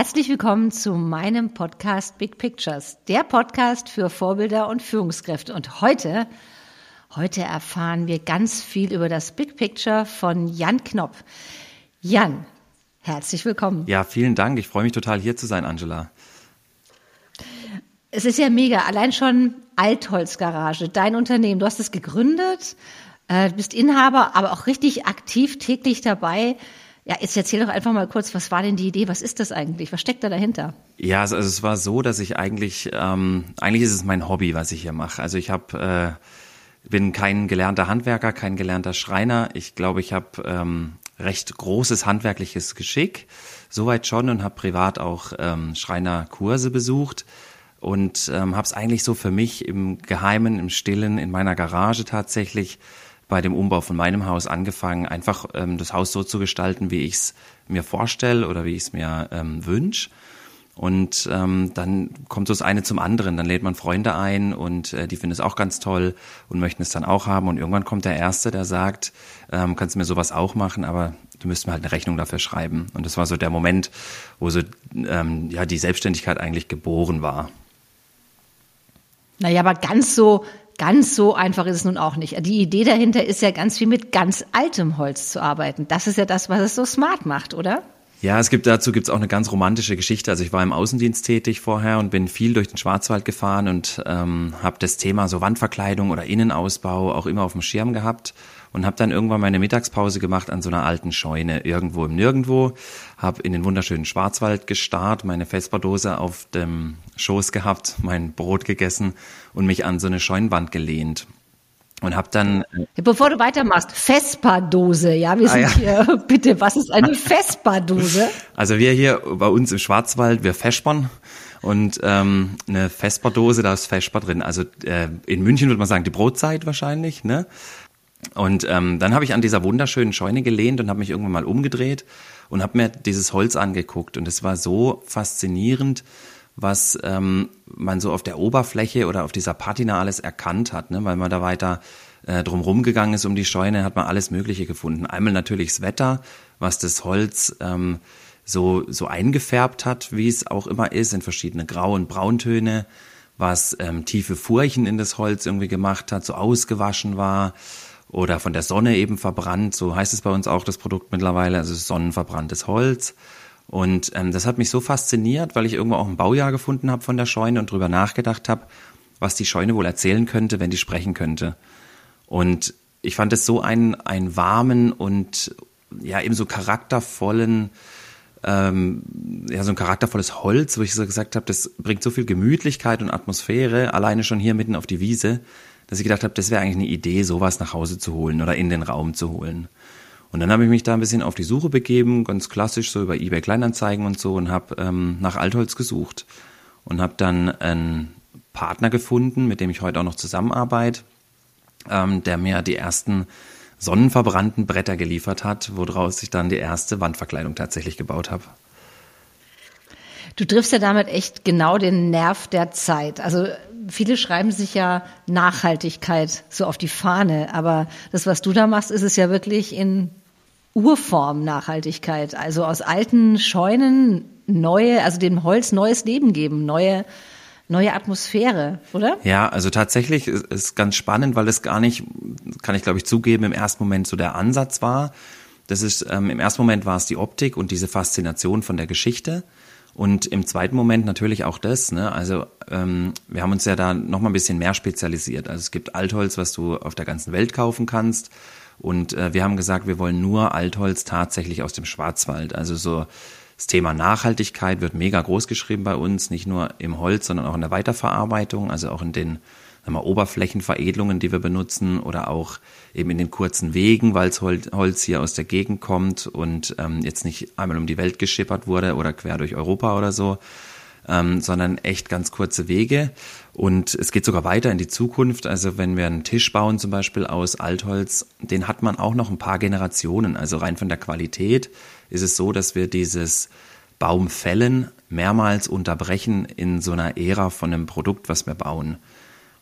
Herzlich willkommen zu meinem Podcast Big Pictures, der Podcast für Vorbilder und Führungskräfte. Und heute, heute erfahren wir ganz viel über das Big Picture von Jan Knopp. Jan, herzlich willkommen. Ja, vielen Dank. Ich freue mich total hier zu sein, Angela. Es ist ja mega. Allein schon Altholzgarage, dein Unternehmen. Du hast es gegründet, äh, bist Inhaber, aber auch richtig aktiv täglich dabei. Ja, jetzt erzähl doch einfach mal kurz, was war denn die Idee? Was ist das eigentlich? Was steckt da dahinter? Ja, also, also es war so, dass ich eigentlich, ähm, eigentlich ist es mein Hobby, was ich hier mache. Also ich habe, äh, bin kein gelernter Handwerker, kein gelernter Schreiner. Ich glaube, ich habe ähm, recht großes handwerkliches Geschick, soweit schon und habe privat auch ähm, Schreinerkurse besucht und ähm, habe es eigentlich so für mich im Geheimen, im Stillen, in meiner Garage tatsächlich bei dem Umbau von meinem Haus angefangen, einfach ähm, das Haus so zu gestalten, wie ich es mir vorstelle oder wie ich es mir ähm, wünsche. Und ähm, dann kommt so das eine zum anderen. Dann lädt man Freunde ein und äh, die finden es auch ganz toll und möchten es dann auch haben. Und irgendwann kommt der Erste, der sagt, ähm, kannst du mir sowas auch machen, aber du müsstest mir halt eine Rechnung dafür schreiben. Und das war so der Moment, wo so ähm, ja die Selbstständigkeit eigentlich geboren war. Naja, aber ganz so Ganz so einfach ist es nun auch nicht. Die Idee dahinter ist ja ganz viel mit ganz altem Holz zu arbeiten. Das ist ja das, was es so smart macht, oder? Ja, es gibt dazu gibt's auch eine ganz romantische Geschichte. Also ich war im Außendienst tätig vorher und bin viel durch den Schwarzwald gefahren und ähm, habe das Thema so Wandverkleidung oder Innenausbau auch immer auf dem Schirm gehabt und habe dann irgendwann meine Mittagspause gemacht an so einer alten Scheune irgendwo im Nirgendwo, habe in den wunderschönen Schwarzwald gestarrt, meine Vesperdose auf dem Schoß gehabt, mein Brot gegessen und mich an so eine Scheunenwand gelehnt und habe dann Bevor du weitermachst, Vespa-Dose, ja, wir sind ah, ja. hier, bitte, was ist eine Vespa-Dose? Also wir hier bei uns im Schwarzwald, wir Vespern und ähm, eine Vespa-Dose, da ist Vespa drin. Also äh, in München würde man sagen die Brotzeit wahrscheinlich, ne? Und ähm, dann habe ich an dieser wunderschönen Scheune gelehnt und habe mich irgendwann mal umgedreht und habe mir dieses Holz angeguckt. Und es war so faszinierend, was ähm, man so auf der Oberfläche oder auf dieser Patina alles erkannt hat, ne? weil man da weiter äh, drumherum gegangen ist um die Scheune, hat man alles Mögliche gefunden. Einmal natürlich das Wetter, was das Holz ähm, so, so eingefärbt hat, wie es auch immer ist, in verschiedene Grau- und Brauntöne, was ähm, tiefe Furchen in das Holz irgendwie gemacht hat, so ausgewaschen war oder von der Sonne eben verbrannt, so heißt es bei uns auch das Produkt mittlerweile, also sonnenverbranntes Holz. Und ähm, das hat mich so fasziniert, weil ich irgendwo auch ein Baujahr gefunden habe von der Scheune und drüber nachgedacht habe, was die Scheune wohl erzählen könnte, wenn die sprechen könnte. Und ich fand es so einen, einen warmen und ja eben so charaktervollen, ähm, ja so ein charaktervolles Holz, wo ich so gesagt habe, das bringt so viel Gemütlichkeit und Atmosphäre, alleine schon hier mitten auf die Wiese, dass ich gedacht habe, das wäre eigentlich eine Idee, sowas nach Hause zu holen oder in den Raum zu holen. Und dann habe ich mich da ein bisschen auf die Suche begeben, ganz klassisch so über eBay Kleinanzeigen und so und habe ähm, nach Altholz gesucht und habe dann einen Partner gefunden, mit dem ich heute auch noch zusammenarbeite, ähm, der mir die ersten sonnenverbrannten Bretter geliefert hat, woraus ich dann die erste Wandverkleidung tatsächlich gebaut habe. Du triffst ja damit echt genau den Nerv der Zeit. Also viele schreiben sich ja Nachhaltigkeit so auf die Fahne, aber das, was du da machst, ist es ja wirklich in Urform Nachhaltigkeit. Also aus alten Scheunen neue, also dem Holz neues Leben geben, neue neue Atmosphäre, oder? Ja, also tatsächlich ist, ist ganz spannend, weil es gar nicht, kann ich glaube ich zugeben, im ersten Moment so der Ansatz war. Das ist ähm, im ersten Moment war es die Optik und diese Faszination von der Geschichte. Und im zweiten Moment natürlich auch das. Ne? Also ähm, wir haben uns ja da noch mal ein bisschen mehr spezialisiert. Also es gibt Altholz, was du auf der ganzen Welt kaufen kannst. Und äh, wir haben gesagt, wir wollen nur Altholz tatsächlich aus dem Schwarzwald. Also so das Thema Nachhaltigkeit wird mega groß geschrieben bei uns, nicht nur im Holz, sondern auch in der Weiterverarbeitung, also auch in den wir, Oberflächenveredelungen, die wir benutzen oder auch eben in den kurzen Wegen, weil Holz hier aus der Gegend kommt und ähm, jetzt nicht einmal um die Welt geschippert wurde oder quer durch Europa oder so, ähm, sondern echt ganz kurze Wege. Und es geht sogar weiter in die Zukunft. Also wenn wir einen Tisch bauen, zum Beispiel aus Altholz, den hat man auch noch ein paar Generationen. Also rein von der Qualität ist es so, dass wir dieses Baumfällen mehrmals unterbrechen in so einer Ära von einem Produkt, was wir bauen.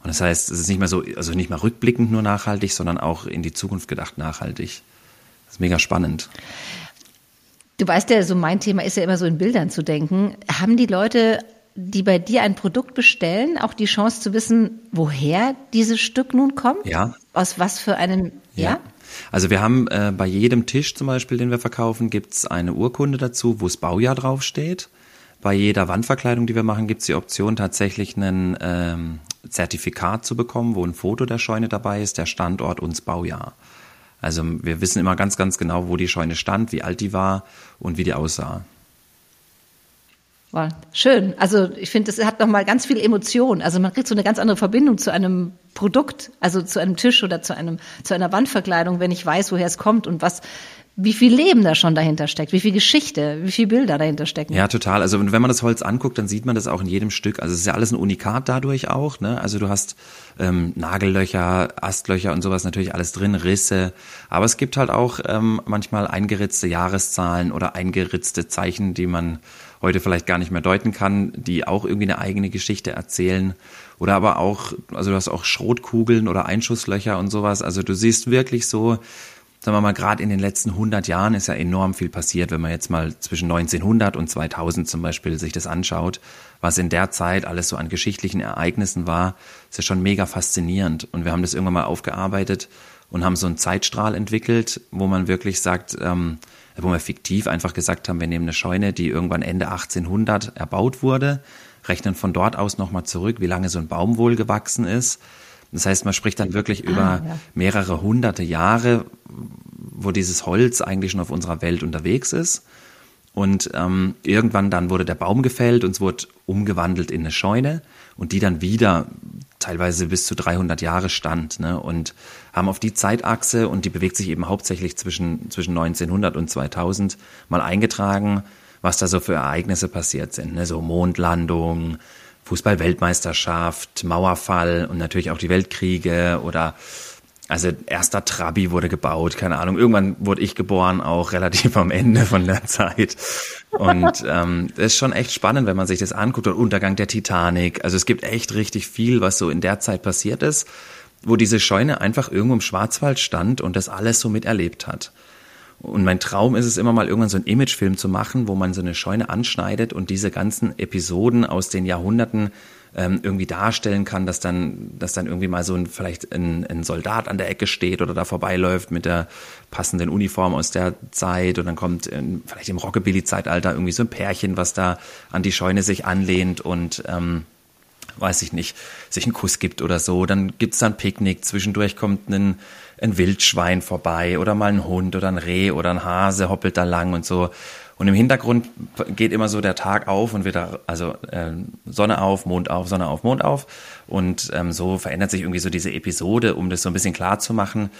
Und das heißt, es ist nicht mehr so, also nicht mehr rückblickend nur nachhaltig, sondern auch in die Zukunft gedacht nachhaltig. Das ist mega spannend. Du weißt ja, so mein Thema ist ja immer so in Bildern zu denken. Haben die Leute, die bei dir ein Produkt bestellen, auch die Chance zu wissen, woher dieses Stück nun kommt? Ja. Aus was für einem, ja? ja? Also wir haben äh, bei jedem Tisch zum Beispiel, den wir verkaufen, gibt's eine Urkunde dazu, wo das Baujahr draufsteht. Bei jeder Wandverkleidung, die wir machen, gibt's die Option, tatsächlich ein ähm, Zertifikat zu bekommen, wo ein Foto der Scheune dabei ist, der Standort und das Baujahr. Also wir wissen immer ganz, ganz genau, wo die Scheune stand, wie alt die war und wie die aussah. Wow, schön. Also ich finde, das hat nochmal ganz viel Emotion. Also man kriegt so eine ganz andere Verbindung zu einem Produkt, also zu einem Tisch oder zu einem zu einer Wandverkleidung, wenn ich weiß, woher es kommt und was wie viel Leben da schon dahinter steckt, wie viel Geschichte, wie viel Bilder dahinter stecken. Ja, total. Also wenn man das Holz anguckt, dann sieht man das auch in jedem Stück. Also es ist ja alles ein Unikat dadurch auch. Ne? Also du hast ähm, Nagellöcher, Astlöcher und sowas natürlich alles drin, Risse. Aber es gibt halt auch ähm, manchmal eingeritzte Jahreszahlen oder eingeritzte Zeichen, die man heute vielleicht gar nicht mehr deuten kann, die auch irgendwie eine eigene Geschichte erzählen. Oder aber auch, also du hast auch Schrotkugeln oder Einschusslöcher und sowas. Also du siehst wirklich so, sagen wir mal, gerade in den letzten 100 Jahren ist ja enorm viel passiert, wenn man jetzt mal zwischen 1900 und 2000 zum Beispiel sich das anschaut, was in der Zeit alles so an geschichtlichen Ereignissen war, ist ja schon mega faszinierend. Und wir haben das irgendwann mal aufgearbeitet und haben so einen Zeitstrahl entwickelt, wo man wirklich sagt, ähm, wo wir fiktiv einfach gesagt haben, wir nehmen eine Scheune, die irgendwann Ende 1800 erbaut wurde, rechnen von dort aus nochmal zurück, wie lange so ein Baum wohl gewachsen ist, das heißt, man spricht dann wirklich ah, über ja. mehrere hunderte Jahre, wo dieses Holz eigentlich schon auf unserer Welt unterwegs ist. Und ähm, irgendwann dann wurde der Baum gefällt und es wurde umgewandelt in eine Scheune und die dann wieder teilweise bis zu 300 Jahre stand. Ne? Und haben auf die Zeitachse, und die bewegt sich eben hauptsächlich zwischen, zwischen 1900 und 2000, mal eingetragen, was da so für Ereignisse passiert sind. Ne? So Mondlandung, Fußball-Weltmeisterschaft, Mauerfall und natürlich auch die Weltkriege oder also erster Trabi wurde gebaut, keine Ahnung. Irgendwann wurde ich geboren, auch relativ am Ende von der Zeit. Und ähm, ist schon echt spannend, wenn man sich das anguckt. Und Untergang der Titanic. Also es gibt echt richtig viel, was so in der Zeit passiert ist, wo diese Scheune einfach irgendwo im Schwarzwald stand und das alles so miterlebt hat. Und mein Traum ist es immer mal irgendwann so einen Imagefilm zu machen, wo man so eine Scheune anschneidet und diese ganzen Episoden aus den Jahrhunderten ähm, irgendwie darstellen kann, dass dann, dass dann irgendwie mal so ein, vielleicht ein, ein Soldat an der Ecke steht oder da vorbeiläuft mit der passenden Uniform aus der Zeit und dann kommt in, vielleicht im Rockabilly-Zeitalter irgendwie so ein Pärchen, was da an die Scheune sich anlehnt und ähm, weiß ich nicht, sich einen Kuss gibt oder so. Dann gibt's dann Picknick, zwischendurch kommt ein ein Wildschwein vorbei oder mal ein Hund oder ein Reh oder ein Hase hoppelt da lang und so. Und im Hintergrund geht immer so der Tag auf und wieder, also äh, Sonne auf, Mond auf, Sonne auf, Mond auf. Und ähm, so verändert sich irgendwie so diese Episode, um das so ein bisschen klar zu machen,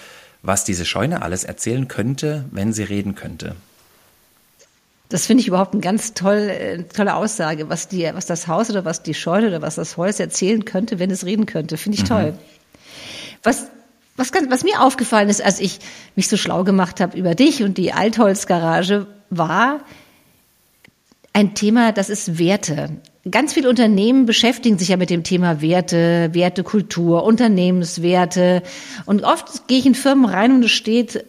was diese Scheune alles erzählen könnte, wenn sie reden könnte. Das finde ich überhaupt eine ganz toll, äh, tolle Aussage, was, die, was das Haus oder was die Scheune oder was das Holz erzählen könnte, wenn es reden könnte. Finde ich mhm. toll. Was was, ganz, was mir aufgefallen ist, als ich mich so schlau gemacht habe über dich und die Altholzgarage, war ein Thema, das ist Werte. Ganz viele Unternehmen beschäftigen sich ja mit dem Thema Werte, Wertekultur, Unternehmenswerte. Und oft gehe ich in Firmen rein und es steht,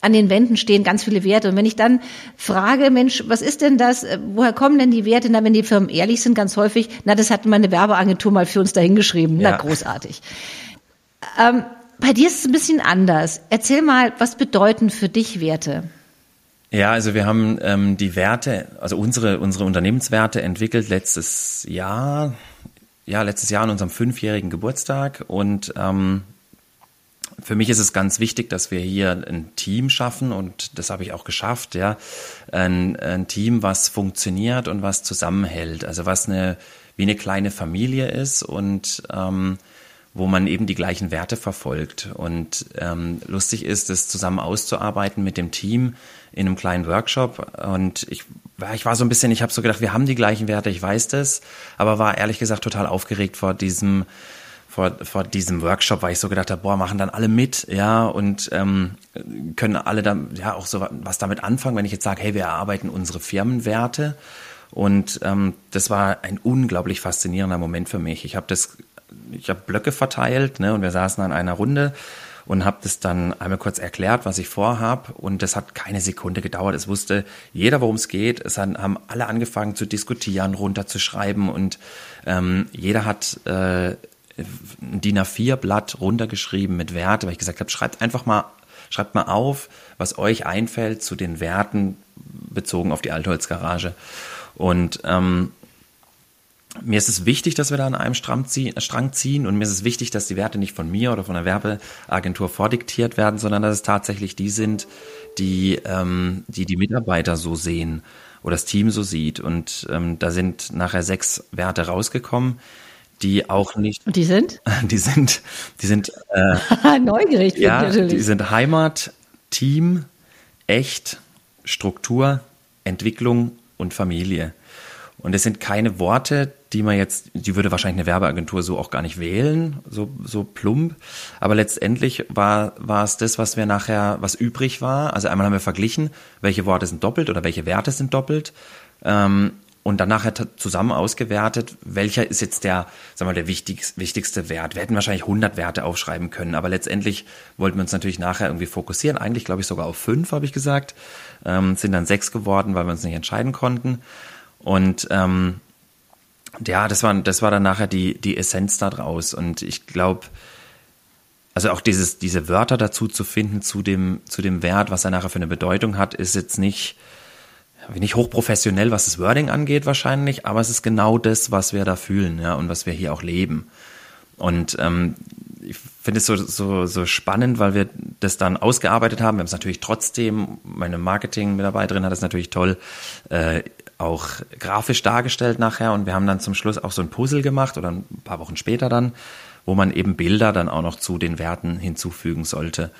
an den Wänden stehen ganz viele Werte. Und wenn ich dann frage, Mensch, was ist denn das? Woher kommen denn die Werte? Na, wenn die Firmen ehrlich sind, ganz häufig, na, das hat meine Werbeagentur mal für uns dahingeschrieben. Ja. Na, großartig. Ähm, bei dir ist es ein bisschen anders. Erzähl mal, was bedeuten für dich Werte? Ja, also wir haben ähm, die Werte, also unsere, unsere Unternehmenswerte entwickelt letztes Jahr, ja, letztes Jahr an unserem fünfjährigen Geburtstag. Und ähm, für mich ist es ganz wichtig, dass wir hier ein Team schaffen und das habe ich auch geschafft, ja. Ein, ein Team, was funktioniert und was zusammenhält. Also was eine, wie eine kleine Familie ist und ähm, wo man eben die gleichen Werte verfolgt. Und ähm, lustig ist, das zusammen auszuarbeiten mit dem Team in einem kleinen Workshop. Und ich, ich war so ein bisschen, ich habe so gedacht, wir haben die gleichen Werte, ich weiß das, aber war ehrlich gesagt total aufgeregt vor diesem vor, vor diesem Workshop, weil ich so gedacht habe, boah, machen dann alle mit, ja, und ähm, können alle dann ja auch so was damit anfangen, wenn ich jetzt sage, hey, wir erarbeiten unsere Firmenwerte. Und ähm, das war ein unglaublich faszinierender Moment für mich. Ich habe das ich habe Blöcke verteilt ne, und wir saßen an einer Runde und habe das dann einmal kurz erklärt, was ich vorhab und das hat keine Sekunde gedauert. Es wusste jeder, worum es geht. Es haben alle angefangen zu diskutieren, runterzuschreiben und ähm, jeder hat äh, DIN A4-Blatt runtergeschrieben mit Werte, weil ich gesagt habe, schreibt einfach mal, schreibt mal auf, was euch einfällt zu den Werten bezogen auf die Altholzgarage. Und ähm, mir ist es wichtig, dass wir da an einem Strang ziehen und mir ist es wichtig, dass die Werte nicht von mir oder von der Werbeagentur vordiktiert werden, sondern dass es tatsächlich die sind, die ähm, die, die Mitarbeiter so sehen oder das Team so sieht. Und ähm, da sind nachher sechs Werte rausgekommen, die auch nicht. Und die sind? Die sind, die sind äh, neugierig. Ja, natürlich. die sind Heimat, Team, echt, Struktur, Entwicklung und Familie. Und es sind keine Worte, die man jetzt, die würde wahrscheinlich eine Werbeagentur so auch gar nicht wählen, so, so plump. Aber letztendlich war, war es das, was wir nachher, was übrig war. Also einmal haben wir verglichen, welche Worte sind doppelt oder welche Werte sind doppelt. Ähm, und dann nachher zusammen ausgewertet, welcher ist jetzt der, sagen wir der wichtigste, wichtigste Wert. Wir hätten wahrscheinlich 100 Werte aufschreiben können, aber letztendlich wollten wir uns natürlich nachher irgendwie fokussieren. Eigentlich glaube ich sogar auf fünf, habe ich gesagt. Ähm, sind dann sechs geworden, weil wir uns nicht entscheiden konnten. Und ähm, ja, das war, das war dann nachher die, die Essenz daraus. Und ich glaube, also auch dieses, diese Wörter dazu zu finden zu dem, zu dem Wert, was er nachher für eine Bedeutung hat, ist jetzt nicht, nicht hochprofessionell, was das Wording angeht wahrscheinlich, aber es ist genau das, was wir da fühlen, ja, und was wir hier auch leben. Und ähm, ich finde es so, so, so spannend, weil wir das dann ausgearbeitet haben. Wir haben es natürlich trotzdem, meine Marketing-Mitarbeiterin hat es natürlich toll äh, auch grafisch dargestellt nachher und wir haben dann zum Schluss auch so ein Puzzle gemacht oder ein paar Wochen später dann, wo man eben Bilder dann auch noch zu den Werten hinzufügen sollte.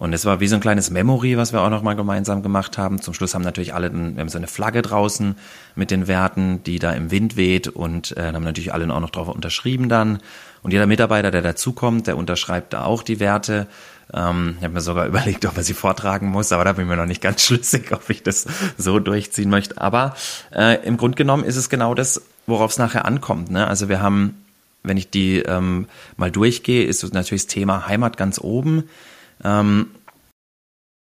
Und es war wie so ein kleines Memory, was wir auch noch mal gemeinsam gemacht haben. Zum Schluss haben natürlich alle, wir haben so eine Flagge draußen mit den Werten, die da im Wind weht und äh, haben natürlich alle auch noch drauf unterschrieben dann. Und jeder Mitarbeiter, der dazukommt, der unterschreibt da auch die Werte ähm, ich habe mir sogar überlegt, ob er sie vortragen muss, aber da bin ich mir noch nicht ganz schlüssig, ob ich das so durchziehen möchte. Aber äh, im Grunde genommen ist es genau das, worauf es nachher ankommt. Ne? Also wir haben, wenn ich die ähm, mal durchgehe, ist natürlich das Thema Heimat ganz oben. Ähm,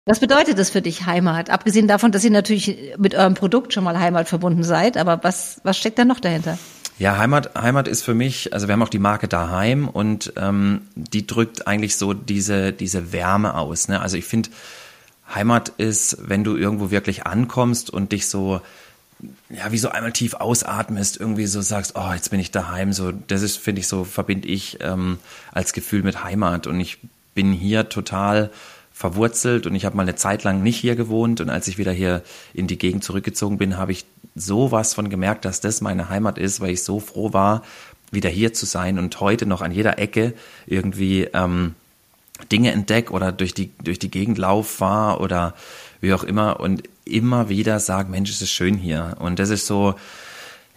was bedeutet das für dich Heimat? Abgesehen davon, dass ihr natürlich mit eurem Produkt schon mal Heimat verbunden seid, aber was, was steckt da noch dahinter? Ja, Heimat, Heimat ist für mich, also wir haben auch die Marke daheim und ähm, die drückt eigentlich so diese, diese Wärme aus. Ne? Also ich finde, Heimat ist, wenn du irgendwo wirklich ankommst und dich so, ja, wie so einmal tief ausatmest, irgendwie so sagst, oh, jetzt bin ich daheim. So, das ist, finde ich, so verbinde ich ähm, als Gefühl mit Heimat. Und ich bin hier total verwurzelt und ich habe mal eine Zeit lang nicht hier gewohnt. Und als ich wieder hier in die Gegend zurückgezogen bin, habe ich sowas von gemerkt, dass das meine Heimat ist, weil ich so froh war, wieder hier zu sein und heute noch an jeder Ecke irgendwie ähm, Dinge entdeck oder durch die durch die Gegend lauf war oder wie auch immer und immer wieder sag, Mensch, es ist schön hier. Und das ist so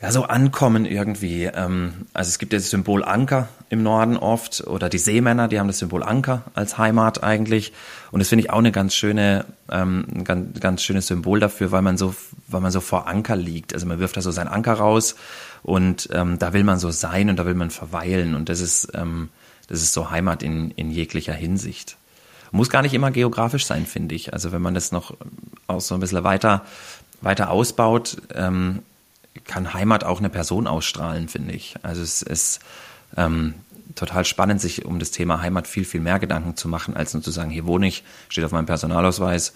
ja, so ankommen irgendwie. Ähm, also es gibt ja das Symbol Anker im Norden oft oder die Seemänner, die haben das Symbol Anker als Heimat eigentlich. Und das finde ich auch eine ganz schöne, ähm, ein ganz, ganz schönes Symbol dafür, weil man so, weil man so vor Anker liegt. Also man wirft da so seinen Anker raus und ähm, da will man so sein und da will man verweilen. Und das ist, ähm, das ist so Heimat in, in jeglicher Hinsicht. Muss gar nicht immer geografisch sein, finde ich. Also wenn man das noch auch so ein bisschen weiter, weiter ausbaut, ähm, kann Heimat auch eine Person ausstrahlen, finde ich. Also es ist ähm, total spannend, sich um das Thema Heimat viel, viel mehr Gedanken zu machen, als nur zu sagen, hier wohne ich, steht auf meinem Personalausweis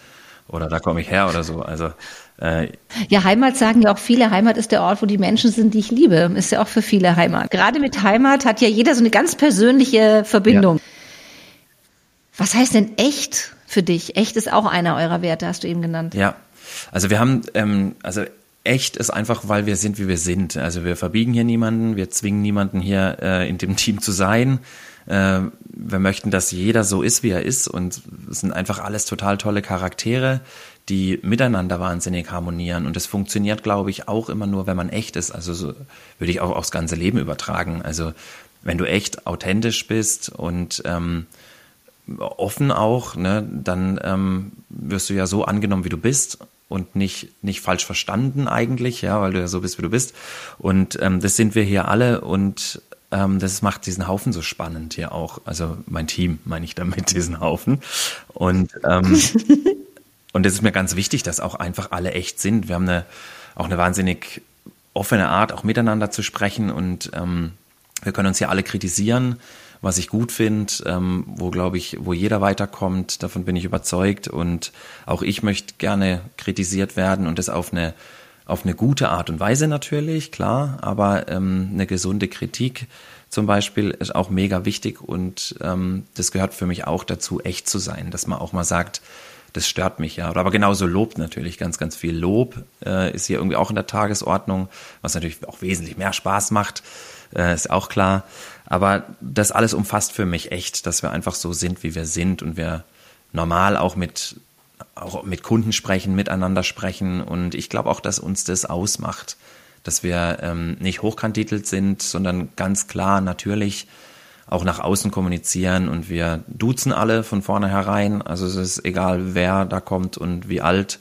oder da komme ich her oder so. Also äh, ja, Heimat sagen ja auch viele. Heimat ist der Ort, wo die Menschen sind, die ich liebe. Ist ja auch für viele Heimat. Gerade mit Heimat hat ja jeder so eine ganz persönliche Verbindung. Ja. Was heißt denn echt für dich? Echt ist auch einer eurer Werte, hast du eben genannt. Ja, also wir haben, ähm, also echt ist einfach, weil wir sind, wie wir sind. Also wir verbiegen hier niemanden, wir zwingen niemanden hier äh, in dem Team zu sein. Äh, wir möchten, dass jeder so ist, wie er ist und es sind einfach alles total tolle Charaktere, die miteinander wahnsinnig harmonieren und das funktioniert, glaube ich, auch immer nur, wenn man echt ist. Also so würde ich auch aufs ganze Leben übertragen. Also wenn du echt authentisch bist und ähm, offen auch, ne, dann ähm, wirst du ja so angenommen, wie du bist und nicht, nicht falsch verstanden eigentlich, ja, weil du ja so bist, wie du bist. Und ähm, das sind wir hier alle und ähm, das macht diesen Haufen so spannend hier auch. Also mein Team meine ich damit, diesen Haufen. Und, ähm, und es ist mir ganz wichtig, dass auch einfach alle echt sind. Wir haben eine, auch eine wahnsinnig offene Art, auch miteinander zu sprechen und ähm, wir können uns hier alle kritisieren, was ich gut finde, ähm, wo glaube ich, wo jeder weiterkommt, davon bin ich überzeugt. Und auch ich möchte gerne kritisiert werden und das auf eine auf eine gute Art und Weise natürlich, klar, aber ähm, eine gesunde Kritik zum Beispiel ist auch mega wichtig. Und ähm, das gehört für mich auch dazu, echt zu sein, dass man auch mal sagt, das stört mich ja. Aber genauso Lob natürlich, ganz, ganz viel Lob äh, ist hier irgendwie auch in der Tagesordnung, was natürlich auch wesentlich mehr Spaß macht, äh, ist auch klar. Aber das alles umfasst für mich echt, dass wir einfach so sind, wie wir sind und wir normal auch mit auch mit Kunden sprechen, miteinander sprechen. Und ich glaube auch, dass uns das ausmacht, dass wir ähm, nicht hochkantitelt sind, sondern ganz klar natürlich auch nach außen kommunizieren und wir duzen alle von vornherein. Also es ist egal, wer da kommt und wie alt,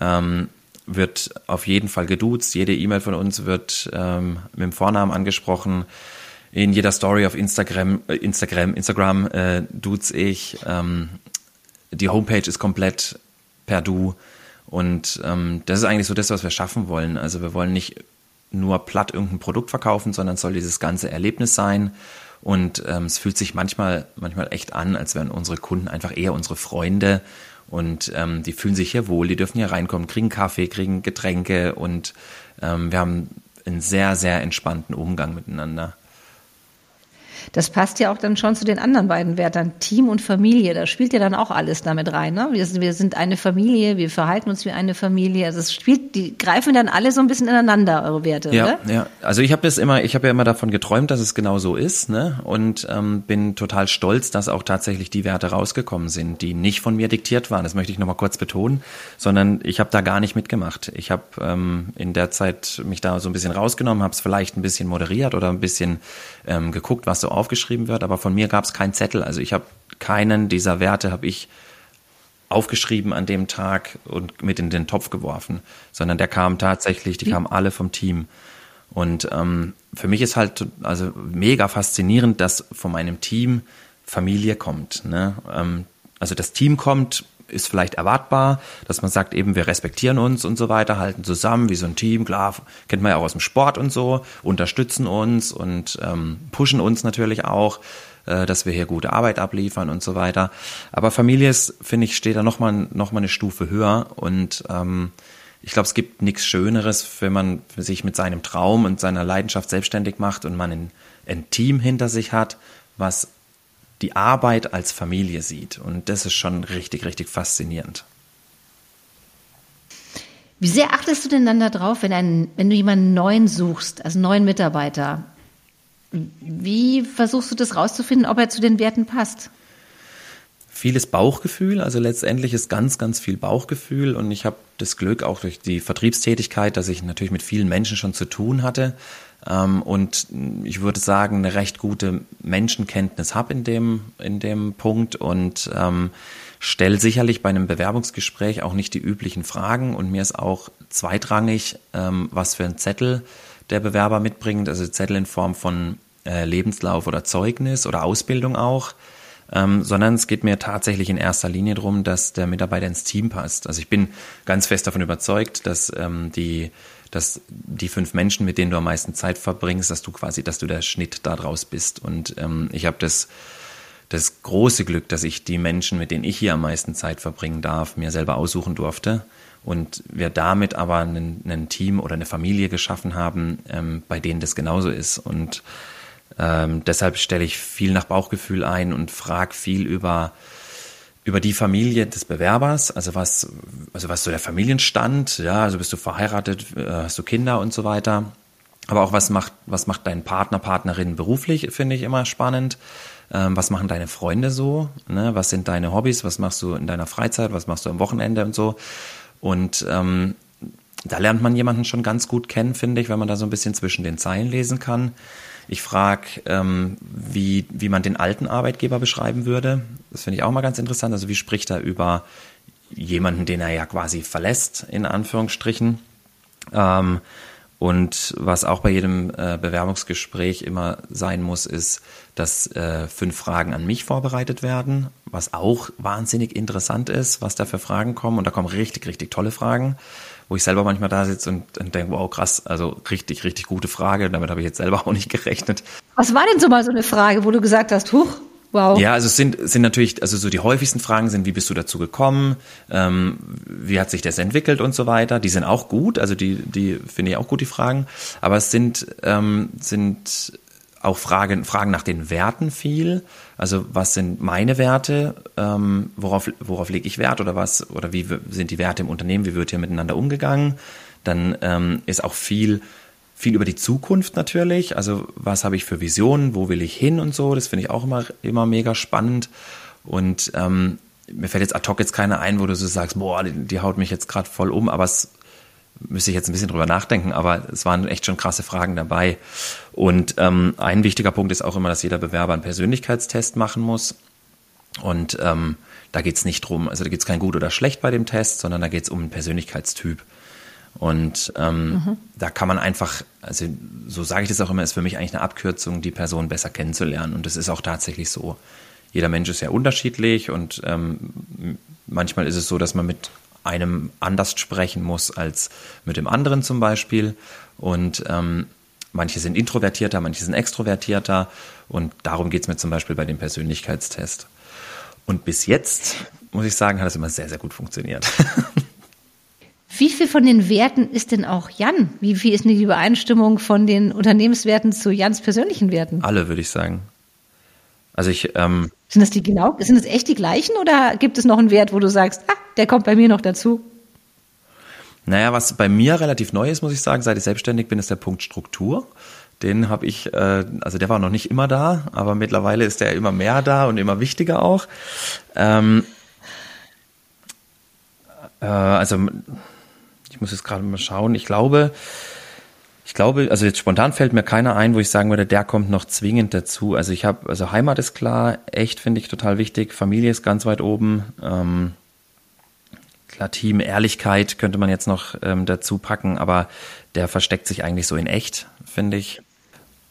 ähm, wird auf jeden Fall geduzt. Jede E-Mail von uns wird ähm, mit dem Vornamen angesprochen. In jeder Story auf Instagram, äh, Instagram, Instagram äh, duze ich. Ähm, die Homepage ist komplett per Du. Und ähm, das ist eigentlich so das, was wir schaffen wollen. Also wir wollen nicht nur platt irgendein Produkt verkaufen, sondern soll dieses ganze Erlebnis sein. Und ähm, es fühlt sich manchmal, manchmal echt an, als wären unsere Kunden einfach eher unsere Freunde. Und ähm, die fühlen sich hier wohl, die dürfen hier reinkommen, kriegen Kaffee, kriegen Getränke und ähm, wir haben einen sehr, sehr entspannten Umgang miteinander. Das passt ja auch dann schon zu den anderen beiden Werten, Team und Familie. Da spielt ja dann auch alles damit rein. Ne? Wir, sind, wir sind eine Familie, wir verhalten uns wie eine Familie. Also es spielt, die greifen dann alle so ein bisschen ineinander, eure Werte, ja, oder? Ja, also ich habe das immer, ich habe ja immer davon geträumt, dass es genau so ist, ne? Und ähm, bin total stolz, dass auch tatsächlich die Werte rausgekommen sind, die nicht von mir diktiert waren. Das möchte ich nochmal kurz betonen, sondern ich habe da gar nicht mitgemacht. Ich habe ähm, in der Zeit mich da so ein bisschen rausgenommen, habe es vielleicht ein bisschen moderiert oder ein bisschen ähm, geguckt, was so aufgeschrieben wird, aber von mir gab es keinen Zettel. Also ich habe keinen dieser Werte habe ich aufgeschrieben an dem Tag und mit in den Topf geworfen, sondern der kam tatsächlich, die kamen alle vom Team. Und ähm, für mich ist halt also mega faszinierend, dass von meinem Team Familie kommt. Ne? Ähm, also das Team kommt, ist vielleicht erwartbar, dass man sagt, eben wir respektieren uns und so weiter, halten zusammen wie so ein Team, klar, kennt man ja auch aus dem Sport und so, unterstützen uns und ähm, pushen uns natürlich auch, äh, dass wir hier gute Arbeit abliefern und so weiter. Aber Familie ist, finde ich, steht da nochmal noch mal eine Stufe höher und ähm, ich glaube, es gibt nichts Schöneres, wenn man sich mit seinem Traum und seiner Leidenschaft selbstständig macht und man ein, ein Team hinter sich hat, was die Arbeit als Familie sieht. Und das ist schon richtig, richtig faszinierend. Wie sehr achtest du denn dann darauf, wenn, ein, wenn du jemanden neuen suchst, also neuen Mitarbeiter? Wie versuchst du das rauszufinden, ob er zu den Werten passt? Vieles Bauchgefühl, also letztendlich ist ganz, ganz viel Bauchgefühl und ich habe das Glück auch durch die Vertriebstätigkeit, dass ich natürlich mit vielen Menschen schon zu tun hatte, ähm, und ich würde sagen, eine recht gute Menschenkenntnis habe in dem, in dem Punkt und ähm, stelle sicherlich bei einem Bewerbungsgespräch auch nicht die üblichen Fragen und mir ist auch zweitrangig, ähm, was für ein Zettel der Bewerber mitbringt, also Zettel in Form von äh, Lebenslauf oder Zeugnis oder Ausbildung auch. Ähm, sondern es geht mir tatsächlich in erster Linie darum, dass der Mitarbeiter ins Team passt. Also ich bin ganz fest davon überzeugt, dass ähm, die dass die fünf Menschen, mit denen du am meisten Zeit verbringst, dass du quasi, dass du der Schnitt daraus bist. Und ähm, ich habe das, das große Glück, dass ich die Menschen, mit denen ich hier am meisten Zeit verbringen darf, mir selber aussuchen durfte. Und wir damit aber ein, ein Team oder eine Familie geschaffen haben, ähm, bei denen das genauso ist. Und ähm, deshalb stelle ich viel nach Bauchgefühl ein und frage viel über über die Familie des Bewerbers, also was, also was so der Familienstand, ja, also bist du verheiratet, äh, hast du Kinder und so weiter. Aber auch was macht, was macht dein Partner, Partnerin beruflich, finde ich immer spannend. Ähm, was machen deine Freunde so? Ne? Was sind deine Hobbys? Was machst du in deiner Freizeit? Was machst du am Wochenende und so? Und ähm, da lernt man jemanden schon ganz gut kennen, finde ich, wenn man da so ein bisschen zwischen den Zeilen lesen kann. Ich frage, ähm, wie, wie man den alten Arbeitgeber beschreiben würde. Das finde ich auch mal ganz interessant. Also wie spricht er über jemanden, den er ja quasi verlässt, in Anführungsstrichen. Ähm, Und was auch bei jedem äh, Bewerbungsgespräch immer sein muss, ist, dass äh, fünf Fragen an mich vorbereitet werden, was auch wahnsinnig interessant ist, was da für Fragen kommen. Und da kommen richtig, richtig tolle Fragen, wo ich selber manchmal da sitze und, und denke, wow, krass, also richtig, richtig gute Frage. Damit habe ich jetzt selber auch nicht gerechnet. Was war denn so mal so eine Frage, wo du gesagt hast, huch, Wow. Ja, also es sind, sind natürlich, also so die häufigsten Fragen sind, wie bist du dazu gekommen, ähm, wie hat sich das entwickelt und so weiter. Die sind auch gut, also die, die finde ich auch gut, die Fragen. Aber es sind, ähm, sind auch Fragen, Fragen nach den Werten viel. Also was sind meine Werte, ähm, worauf, worauf lege ich Wert oder was, oder wie sind die Werte im Unternehmen, wie wird hier miteinander umgegangen. Dann ähm, ist auch viel viel über die Zukunft natürlich. Also was habe ich für Visionen, wo will ich hin und so. Das finde ich auch immer, immer mega spannend. Und ähm, mir fällt jetzt ad hoc jetzt keiner ein, wo du so sagst, boah, die, die haut mich jetzt gerade voll um, aber es müsste ich jetzt ein bisschen drüber nachdenken, aber es waren echt schon krasse Fragen dabei. Und ähm, ein wichtiger Punkt ist auch immer, dass jeder Bewerber einen Persönlichkeitstest machen muss. Und ähm, da geht es nicht drum, also da geht es kein gut oder schlecht bei dem Test, sondern da geht es um einen Persönlichkeitstyp. Und ähm, mhm. da kann man einfach, also so sage ich das auch immer, ist für mich eigentlich eine Abkürzung, die Person besser kennenzulernen. Und das ist auch tatsächlich so. Jeder Mensch ist ja unterschiedlich und ähm, manchmal ist es so, dass man mit einem anders sprechen muss als mit dem anderen zum Beispiel. Und ähm, manche sind introvertierter, manche sind extrovertierter. Und darum geht es mir zum Beispiel bei dem Persönlichkeitstest. Und bis jetzt, muss ich sagen, hat es immer sehr, sehr gut funktioniert. Wie viel von den Werten ist denn auch Jan? Wie viel ist denn die Übereinstimmung von den Unternehmenswerten zu Jans persönlichen Werten? Alle, würde ich sagen. Also ich. Ähm, sind das die genau? Sind das echt die gleichen oder gibt es noch einen Wert, wo du sagst, ah, der kommt bei mir noch dazu? Naja, was bei mir relativ neu ist, muss ich sagen, seit ich selbstständig bin, ist der Punkt Struktur. Den habe ich, äh, also der war noch nicht immer da, aber mittlerweile ist der immer mehr da und immer wichtiger auch. Ähm, äh, also ich muss jetzt gerade mal schauen. Ich glaube, ich glaube, also jetzt spontan fällt mir keiner ein, wo ich sagen würde, der kommt noch zwingend dazu. Also ich habe, also Heimat ist klar, echt finde ich total wichtig, Familie ist ganz weit oben. Ähm, klar, Team, Ehrlichkeit könnte man jetzt noch ähm, dazu packen, aber der versteckt sich eigentlich so in echt, finde ich.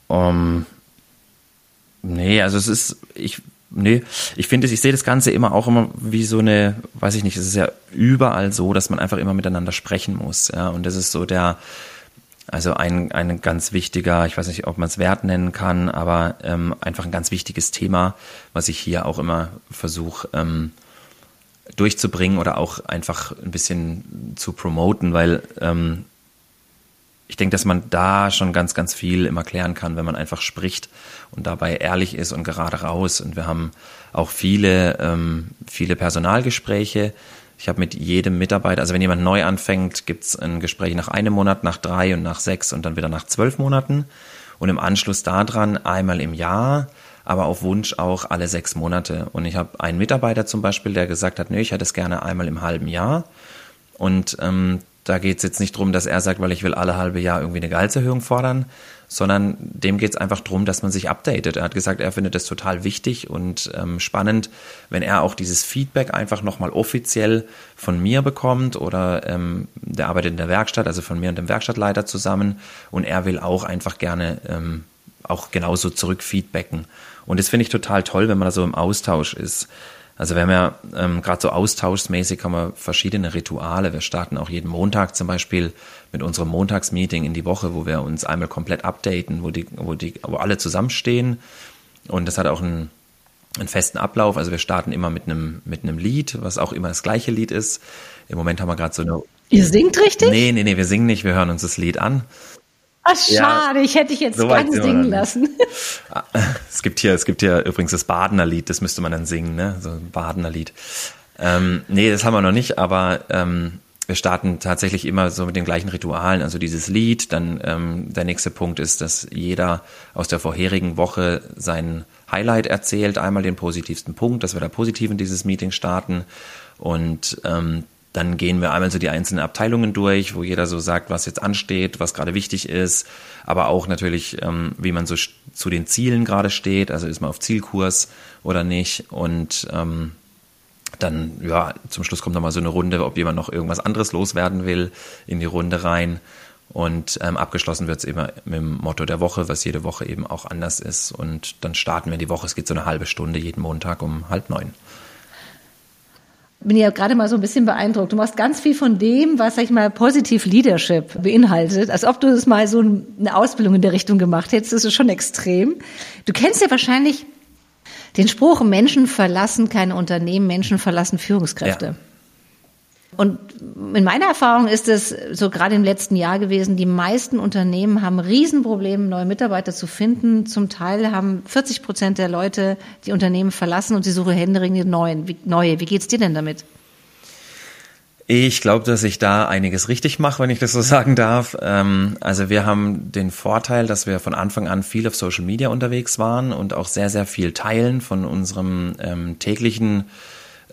Um, nee, also es ist, ich nee, ich finde, ich sehe das Ganze immer auch immer wie so eine, weiß ich nicht, es ist ja überall so, dass man einfach immer miteinander sprechen muss. Ja, und das ist so der, also ein, ein ganz wichtiger, ich weiß nicht, ob man es Wert nennen kann, aber ähm, einfach ein ganz wichtiges Thema, was ich hier auch immer versuche ähm, durchzubringen oder auch einfach ein bisschen zu promoten, weil ähm, ich denke, dass man da schon ganz, ganz viel immer klären kann, wenn man einfach spricht und dabei ehrlich ist und gerade raus. Und wir haben auch viele, ähm, viele Personalgespräche. Ich habe mit jedem Mitarbeiter, also wenn jemand neu anfängt, gibt's ein Gespräch nach einem Monat, nach drei und nach sechs und dann wieder nach zwölf Monaten. Und im Anschluss daran einmal im Jahr, aber auf Wunsch auch alle sechs Monate. Und ich habe einen Mitarbeiter zum Beispiel, der gesagt hat, nö, ich hätte es gerne einmal im halben Jahr. Und ähm, da geht es jetzt nicht darum, dass er sagt, weil ich will alle halbe Jahr irgendwie eine Gehaltserhöhung fordern, sondern dem geht es einfach darum, dass man sich updatet. Er hat gesagt, er findet das total wichtig und ähm, spannend, wenn er auch dieses Feedback einfach nochmal offiziell von mir bekommt oder ähm, der arbeitet in der Werkstatt, also von mir und dem Werkstattleiter zusammen und er will auch einfach gerne ähm, auch genauso zurück feedbacken. Und das finde ich total toll, wenn man da so im Austausch ist. Also wir haben ja ähm, gerade so austauschsmäßig haben wir verschiedene Rituale. Wir starten auch jeden Montag zum Beispiel mit unserem Montagsmeeting in die Woche, wo wir uns einmal komplett updaten, wo die, wo die, wo alle zusammenstehen. Und das hat auch einen, einen festen Ablauf. Also wir starten immer mit einem mit einem Lied, was auch immer das gleiche Lied ist. Im Moment haben wir gerade so eine. Ihr singt richtig? Nee, nee, nee, wir singen nicht. Wir hören uns das Lied an. Ach, schade, ja, ich hätte dich jetzt so ganz singen lassen. Ah, es gibt hier, es gibt hier übrigens das Badener Lied, das müsste man dann singen, ne? So ein Badener Lied. Ähm, nee, das haben wir noch nicht, aber ähm, wir starten tatsächlich immer so mit den gleichen Ritualen, also dieses Lied. Dann ähm, der nächste Punkt ist, dass jeder aus der vorherigen Woche sein Highlight erzählt, einmal den positivsten Punkt, dass wir da positiv in dieses Meeting starten. Und ähm, dann gehen wir einmal so die einzelnen Abteilungen durch, wo jeder so sagt, was jetzt ansteht, was gerade wichtig ist, aber auch natürlich, ähm, wie man so zu den Zielen gerade steht, also ist man auf Zielkurs oder nicht. Und ähm, dann, ja, zum Schluss kommt nochmal so eine Runde, ob jemand noch irgendwas anderes loswerden will, in die Runde rein. Und ähm, abgeschlossen wird es immer mit dem Motto der Woche, was jede Woche eben auch anders ist. Und dann starten wir die Woche. Es geht so eine halbe Stunde jeden Montag um halb neun bin ja gerade mal so ein bisschen beeindruckt. Du machst ganz viel von dem, was, sag ich mal, Positive Leadership beinhaltet, als ob du es mal so eine Ausbildung in der Richtung gemacht hättest. Das ist schon extrem. Du kennst ja wahrscheinlich den Spruch, Menschen verlassen keine Unternehmen, Menschen verlassen Führungskräfte. Ja. Und in meiner Erfahrung ist es so gerade im letzten Jahr gewesen, die meisten Unternehmen haben Riesenprobleme, neue Mitarbeiter zu finden. Zum Teil haben 40 Prozent der Leute die Unternehmen verlassen und sie suchen händeringend neue. Wie, neue. Wie geht's dir denn damit? Ich glaube, dass ich da einiges richtig mache, wenn ich das so sagen darf. Ähm, also wir haben den Vorteil, dass wir von Anfang an viel auf Social Media unterwegs waren und auch sehr, sehr viel teilen von unserem ähm, täglichen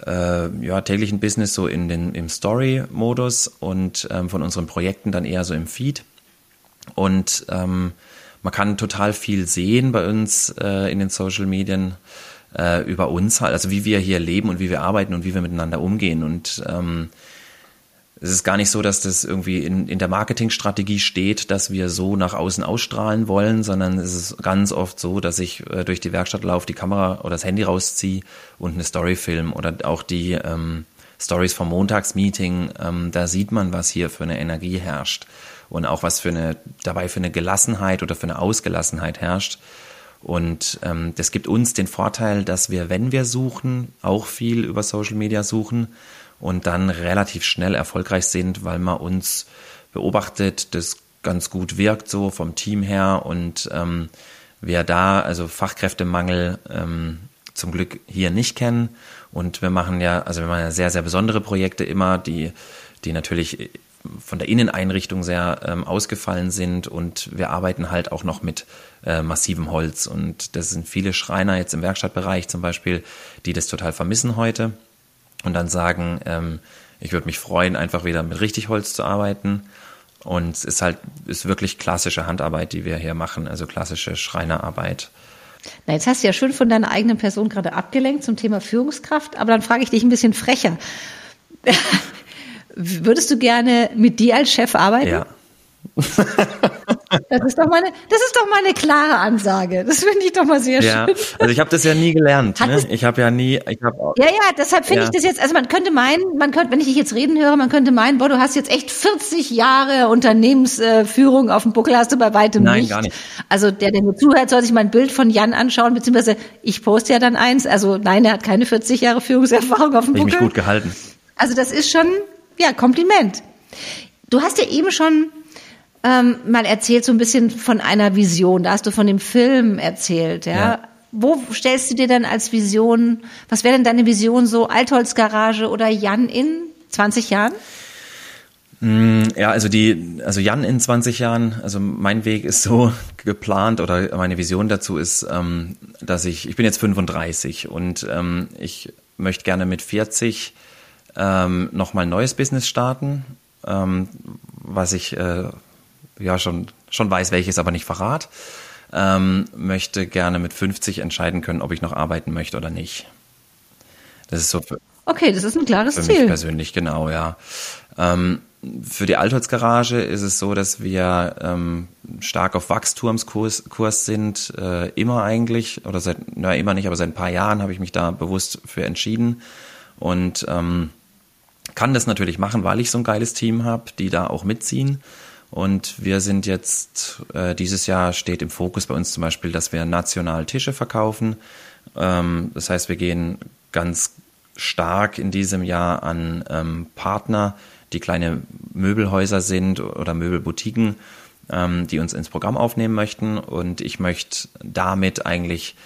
äh, ja, täglichen Business so in den, im Story-Modus und ähm, von unseren Projekten dann eher so im Feed. Und ähm, man kann total viel sehen bei uns äh, in den Social Medien äh, über uns halt, also wie wir hier leben und wie wir arbeiten und wie wir miteinander umgehen. Und ähm, es ist gar nicht so, dass das irgendwie in, in der Marketingstrategie steht, dass wir so nach außen ausstrahlen wollen, sondern es ist ganz oft so, dass ich äh, durch die Werkstatt laufe, die Kamera oder das Handy rausziehe und eine Story film oder auch die ähm, Stories vom Montagsmeeting. Ähm, da sieht man, was hier für eine Energie herrscht und auch was für eine dabei für eine Gelassenheit oder für eine Ausgelassenheit herrscht. Und ähm, das gibt uns den Vorteil, dass wir, wenn wir suchen, auch viel über Social Media suchen und dann relativ schnell erfolgreich sind, weil man uns beobachtet, das ganz gut wirkt so vom Team her. Und ähm, wir da, also Fachkräftemangel ähm, zum Glück hier nicht kennen. Und wir machen ja, also wir machen ja sehr, sehr besondere Projekte immer, die, die natürlich von der Inneneinrichtung sehr ähm, ausgefallen sind. Und wir arbeiten halt auch noch mit äh, massivem Holz. Und das sind viele Schreiner jetzt im Werkstattbereich zum Beispiel, die das total vermissen heute und dann sagen, ähm, ich würde mich freuen, einfach wieder mit richtig Holz zu arbeiten. Und es ist halt, ist wirklich klassische Handarbeit, die wir hier machen, also klassische Schreinerarbeit. Na, jetzt hast du ja schön von deiner eigenen Person gerade abgelenkt zum Thema Führungskraft, aber dann frage ich dich ein bisschen frecher. Würdest du gerne mit dir als Chef arbeiten? Ja. Das ist doch mal eine, das ist doch mal eine klare Ansage. Das finde ich doch mal sehr ja, schön. Also ich habe das ja nie gelernt. Ne? Ich habe ja nie. Ich hab, ja, ja, deshalb finde ja. ich das jetzt. Also man könnte meinen, man könnte, wenn ich dich jetzt reden höre, man könnte meinen, boah, du hast jetzt echt 40 Jahre Unternehmensführung auf dem Buckel, hast du bei weitem Nein, nicht. gar nicht. Also der, der mir zuhört, soll sich mal ein Bild von Jan anschauen, beziehungsweise ich poste ja dann eins. Also nein, er hat keine 40 Jahre Führungserfahrung auf dem Buckel. Ich mich gut gehalten. Also das ist schon, ja, Kompliment. Du hast ja eben schon ähm, mal erzählt so ein bisschen von einer Vision. Da hast du von dem Film erzählt, ja. ja. Wo stellst du dir denn als Vision, was wäre denn deine Vision so Altholzgarage oder Jan in 20 Jahren? Mm, ja, also die, also Jan in 20 Jahren, also mein Weg ist so geplant oder meine Vision dazu ist, ähm, dass ich, ich bin jetzt 35 und ähm, ich möchte gerne mit 40 ähm, nochmal ein neues Business starten, was ich äh, ja schon, schon weiß, welches, aber nicht verrat. Ähm, möchte gerne mit 50 entscheiden können, ob ich noch arbeiten möchte oder nicht. Das ist so für, Okay, das ist ein klares für Ziel. Für mich persönlich, genau, ja. Ähm, für die Altholzgarage ist es so, dass wir ähm, stark auf Wachstumskurs Kurs sind, äh, immer eigentlich, oder seit, na immer nicht, aber seit ein paar Jahren habe ich mich da bewusst für entschieden und ähm, kann das natürlich machen, weil ich so ein geiles Team habe, die da auch mitziehen. Und wir sind jetzt, äh, dieses Jahr steht im Fokus bei uns zum Beispiel, dass wir national Tische verkaufen. Ähm, das heißt, wir gehen ganz stark in diesem Jahr an ähm, Partner, die kleine Möbelhäuser sind oder Möbelboutiquen, ähm, die uns ins Programm aufnehmen möchten. Und ich möchte damit eigentlich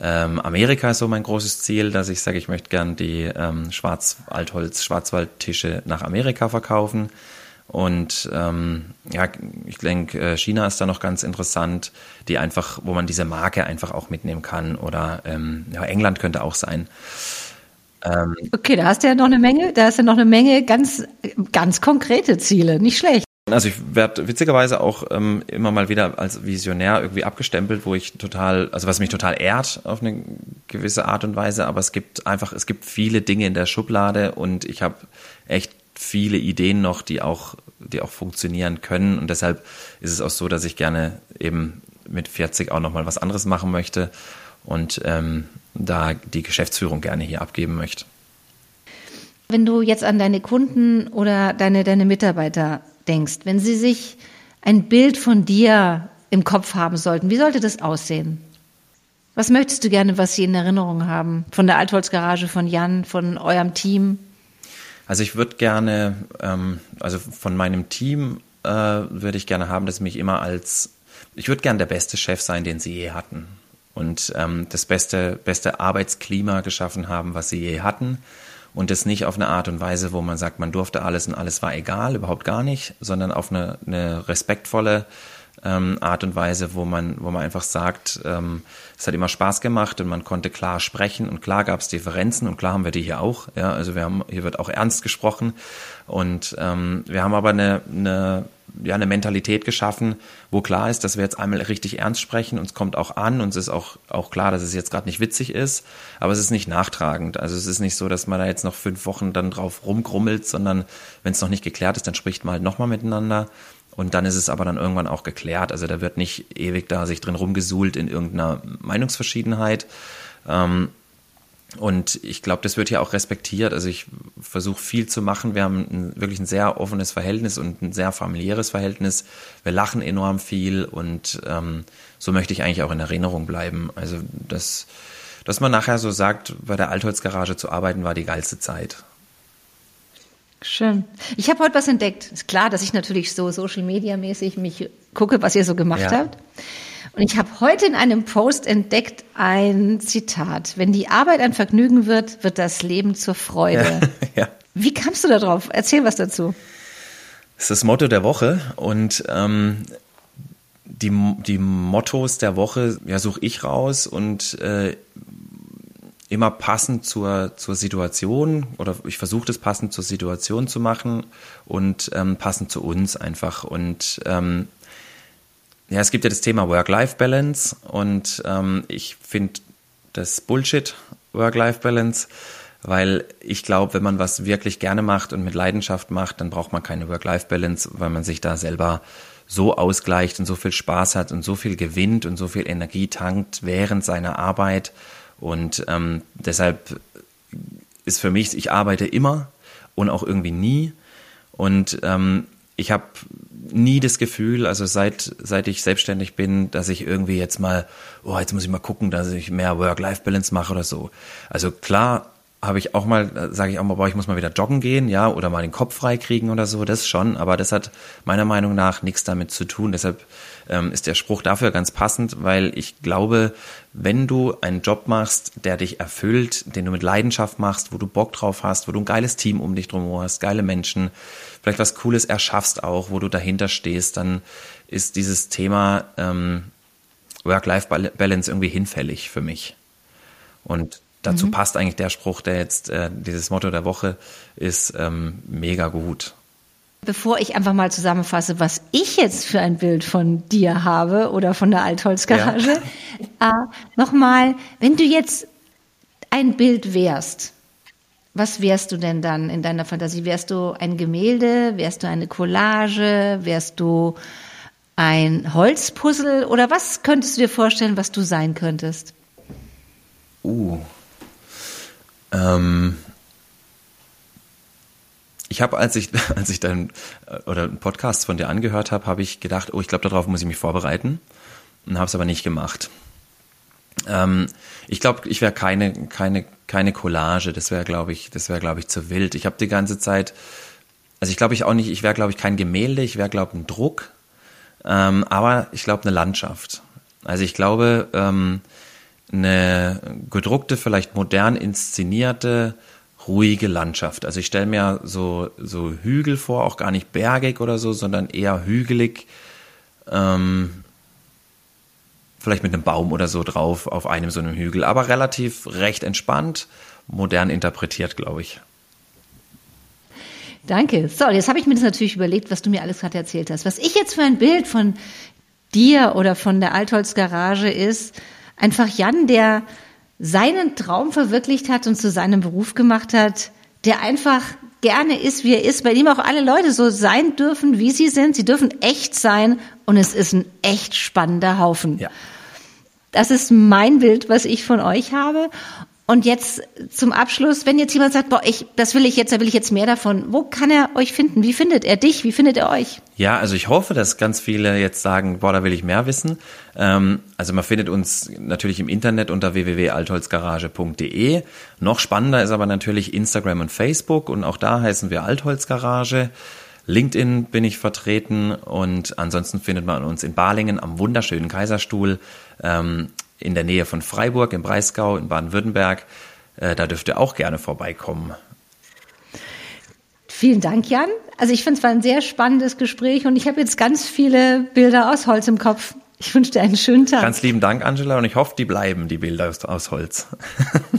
ähm, Amerika ist so mein großes Ziel, dass ich sage, ich möchte gern die ähm, Schwarz-Altholz, Schwarzwaldtische nach Amerika verkaufen. Und ähm, ja, ich denke, äh, China ist da noch ganz interessant, die einfach, wo man diese Marke einfach auch mitnehmen kann. Oder ähm, ja, England könnte auch sein. Ähm, okay, da hast du ja noch eine Menge, da hast du noch eine Menge ganz, ganz konkrete Ziele, nicht schlecht. Also ich werde witzigerweise auch ähm, immer mal wieder als Visionär irgendwie abgestempelt, wo ich total, also was mich total ehrt auf eine gewisse Art und Weise, aber es gibt einfach, es gibt viele Dinge in der Schublade und ich habe echt viele Ideen noch, die auch, die auch funktionieren können. Und deshalb ist es auch so, dass ich gerne eben mit 40 auch nochmal was anderes machen möchte und ähm, da die Geschäftsführung gerne hier abgeben möchte. Wenn du jetzt an deine Kunden oder deine, deine Mitarbeiter denkst, wenn sie sich ein Bild von dir im Kopf haben sollten, wie sollte das aussehen? Was möchtest du gerne, was sie in Erinnerung haben? Von der Altholzgarage, von Jan, von eurem Team? Also ich würde gerne, ähm, also von meinem Team äh, würde ich gerne haben, dass mich immer als, ich würde gerne der beste Chef sein, den sie je hatten. Und ähm, das beste, beste Arbeitsklima geschaffen haben, was sie je hatten. Und das nicht auf eine Art und Weise, wo man sagt, man durfte alles und alles war egal, überhaupt gar nicht, sondern auf eine, eine respektvolle ähm, Art und Weise, wo man, wo man einfach sagt, ähm, es hat immer Spaß gemacht und man konnte klar sprechen und klar gab es Differenzen und klar haben wir die hier auch. Ja, also wir haben, hier wird auch ernst gesprochen und ähm, wir haben aber eine, eine ja, eine Mentalität geschaffen, wo klar ist, dass wir jetzt einmal richtig ernst sprechen, uns kommt auch an, uns ist auch, auch klar, dass es jetzt gerade nicht witzig ist, aber es ist nicht nachtragend. Also es ist nicht so, dass man da jetzt noch fünf Wochen dann drauf rumgrummelt, sondern wenn es noch nicht geklärt ist, dann spricht man halt nochmal miteinander und dann ist es aber dann irgendwann auch geklärt. Also da wird nicht ewig da sich drin rumgesuhlt in irgendeiner Meinungsverschiedenheit. Ähm, und ich glaube, das wird hier auch respektiert. Also ich versuche viel zu machen. Wir haben ein, wirklich ein sehr offenes Verhältnis und ein sehr familiäres Verhältnis. Wir lachen enorm viel und ähm, so möchte ich eigentlich auch in Erinnerung bleiben. Also das, dass man nachher so sagt, bei der Altholzgarage zu arbeiten war die geilste Zeit. Schön. Ich habe heute was entdeckt. Ist klar, dass ich natürlich so Social Media mäßig mich gucke, was ihr so gemacht ja. habt. Und ich habe heute in einem Post entdeckt ein Zitat. Wenn die Arbeit ein Vergnügen wird, wird das Leben zur Freude. ja. Wie kamst du da drauf? Erzähl was dazu. Das ist das Motto der Woche und ähm, die, die Mottos der Woche ja, suche ich raus und äh, immer passend zur, zur Situation oder ich versuche das passend zur Situation zu machen und ähm, passend zu uns einfach. Und ähm, ja, es gibt ja das Thema Work-Life-Balance und ähm, ich finde das Bullshit Work-Life-Balance, weil ich glaube, wenn man was wirklich gerne macht und mit Leidenschaft macht, dann braucht man keine Work-Life-Balance, weil man sich da selber so ausgleicht und so viel Spaß hat und so viel gewinnt und so viel Energie tankt während seiner Arbeit. Und ähm, deshalb ist für mich, ich arbeite immer und auch irgendwie nie. Und ähm, ich habe nie das Gefühl, also seit, seit ich selbstständig bin, dass ich irgendwie jetzt mal, oh, jetzt muss ich mal gucken, dass ich mehr Work-Life-Balance mache oder so. Also klar habe ich auch mal, sage ich auch mal, boah, ich muss mal wieder joggen gehen, ja, oder mal den Kopf frei kriegen oder so, das schon, aber das hat meiner Meinung nach nichts damit zu tun. Deshalb ähm, ist der Spruch dafür ganz passend, weil ich glaube, wenn du einen Job machst, der dich erfüllt, den du mit Leidenschaft machst, wo du Bock drauf hast, wo du ein geiles Team um dich drum hast, geile Menschen, vielleicht was Cooles erschaffst auch, wo du dahinter stehst, dann ist dieses Thema ähm, Work-Life-Balance irgendwie hinfällig für mich. Und dazu mhm. passt eigentlich der Spruch, der jetzt äh, dieses Motto der Woche ist, ähm, mega gut. Bevor ich einfach mal zusammenfasse, was ich jetzt für ein Bild von dir habe oder von der Altholzgarage, ja. äh, nochmal, wenn du jetzt ein Bild wärst, was wärst du denn dann in deiner Fantasie? Wärst du ein Gemälde? Wärst du eine Collage? Wärst du ein Holzpuzzle? Oder was könntest du dir vorstellen, was du sein könntest? Uh. Ähm, ich habe, als ich, als ich dann äh, oder einen Podcast von dir angehört habe, habe ich gedacht, oh, ich glaube, darauf muss ich mich vorbereiten und habe es aber nicht gemacht. Ähm, ich glaube, ich wäre keine, keine, keine Collage. Das wäre, glaube ich, das wäre, glaube ich, zu wild. Ich habe die ganze Zeit, also ich glaube ich auch nicht, ich wäre, glaube ich, kein Gemälde. Ich wäre, glaube ich, ein Druck. Ähm, aber ich glaube, eine Landschaft. Also ich glaube, ähm, eine gedruckte, vielleicht modern inszenierte, ruhige Landschaft. Also ich stelle mir so, so Hügel vor, auch gar nicht bergig oder so, sondern eher hügelig. Ähm, vielleicht mit einem Baum oder so drauf auf einem so einem Hügel, aber relativ recht entspannt, modern interpretiert, glaube ich. Danke. So, jetzt habe ich mir das natürlich überlegt, was du mir alles gerade erzählt hast. Was ich jetzt für ein Bild von dir oder von der Altholz Garage ist, einfach Jan, der seinen Traum verwirklicht hat und zu seinem Beruf gemacht hat, der einfach gerne ist, wie er ist, bei dem auch alle Leute so sein dürfen, wie sie sind. Sie dürfen echt sein und es ist ein echt spannender Haufen. Ja. Das ist mein Bild, was ich von euch habe. Und jetzt zum Abschluss, wenn jetzt jemand sagt, boah, ich, das will ich jetzt, da will ich jetzt mehr davon. Wo kann er euch finden? Wie findet er dich? Wie findet er euch? Ja, also ich hoffe, dass ganz viele jetzt sagen, boah, da will ich mehr wissen. Ähm, also man findet uns natürlich im Internet unter www.altholzgarage.de. Noch spannender ist aber natürlich Instagram und Facebook und auch da heißen wir Altholzgarage. LinkedIn bin ich vertreten und ansonsten findet man uns in Balingen am wunderschönen Kaiserstuhl. Ähm, in der Nähe von Freiburg im Breisgau in Baden-Württemberg. Äh, da dürft ihr auch gerne vorbeikommen. Vielen Dank, Jan. Also ich finde es war ein sehr spannendes Gespräch und ich habe jetzt ganz viele Bilder aus Holz im Kopf. Ich wünsche dir einen schönen Tag. Ganz lieben Dank, Angela, und ich hoffe, die bleiben, die Bilder aus, aus Holz.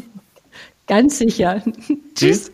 Ganz sicher. Tschüss.